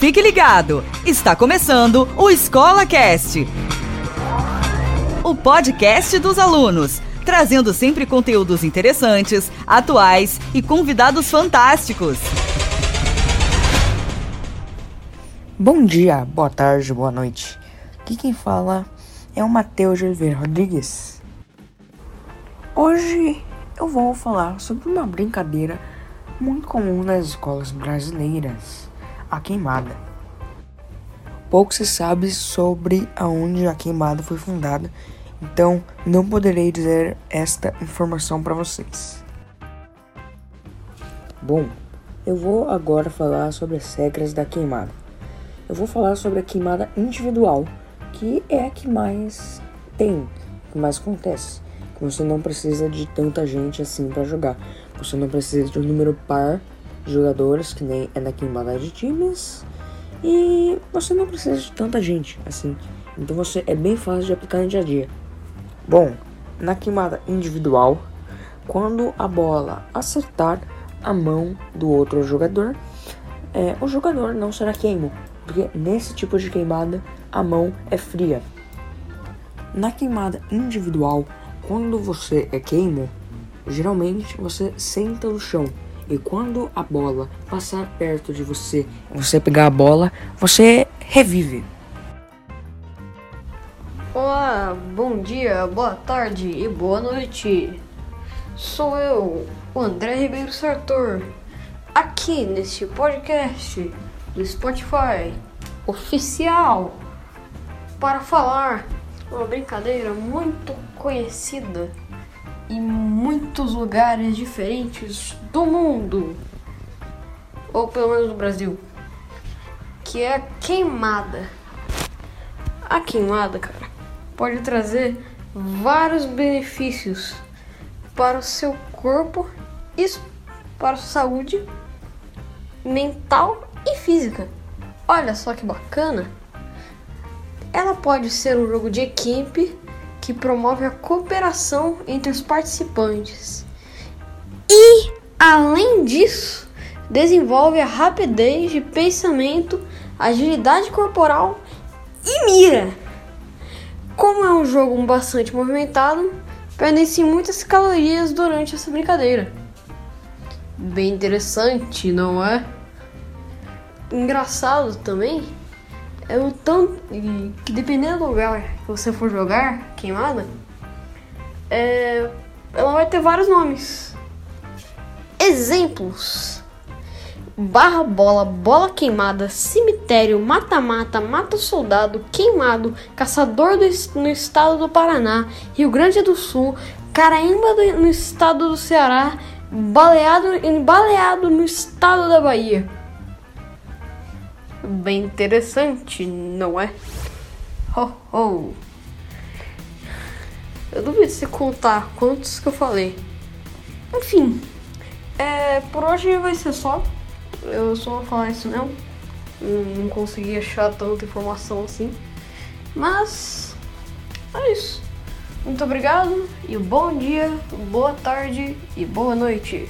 Fique ligado, está começando o Escola Cast, o podcast dos alunos, trazendo sempre conteúdos interessantes, atuais e convidados fantásticos. Bom dia, boa tarde, boa noite. Aqui quem fala é o Matheus Oliveira Rodrigues. Hoje eu vou falar sobre uma brincadeira muito comum nas escolas brasileiras, a queimada. Pouco se sabe sobre aonde a queimada foi fundada, então não poderei dizer esta informação para vocês. Bom, eu vou agora falar sobre as regras da queimada. Eu vou falar sobre a queimada individual, que é a que mais tem, que mais acontece. Que você não precisa de tanta gente assim para jogar. Você não precisa de um número par jogadores, que nem é na queimada de times. E você não precisa de tanta gente assim. Então você é bem fácil de aplicar no dia a dia. Bom, na queimada individual, quando a bola acertar a mão do outro jogador, é, o jogador não será queimo, porque nesse tipo de queimada a mão é fria. Na queimada individual, quando você é queimo, geralmente você senta no chão e quando a bola passar perto de você, você pegar a bola, você revive. Olá, bom dia, boa tarde e boa noite. Sou eu, o André Ribeiro Sartor, aqui neste podcast do Spotify oficial para falar uma brincadeira muito conhecida em muitos lugares diferentes do mundo, ou pelo menos do Brasil, que é a queimada. A queimada, cara, pode trazer vários benefícios para o seu corpo e para a saúde mental e física. Olha só que bacana! Ela pode ser um jogo de equipe que promove a cooperação entre os participantes. E, além disso, desenvolve a rapidez de pensamento, agilidade corporal e mira. Como é um jogo bastante movimentado, perdem-se muitas calorias durante essa brincadeira. Bem interessante, não é? Engraçado também é o tanto que dependendo do lugar que você for jogar queimada, é, ela vai ter vários nomes. Exemplos: barra bola, bola queimada, cemitério, mata-mata, mata-soldado, queimado, caçador do, no estado do Paraná, Rio Grande do Sul, Caraímba do, no estado do Ceará, baleado, baleado no estado da Bahia bem interessante, não é? Ho, ho. Eu duvido se contar quantos que eu falei. Enfim, é, por hoje vai ser só. Eu só vou falar isso mesmo. Não consegui achar tanta informação assim. Mas é isso. Muito obrigado e bom dia, boa tarde e boa noite.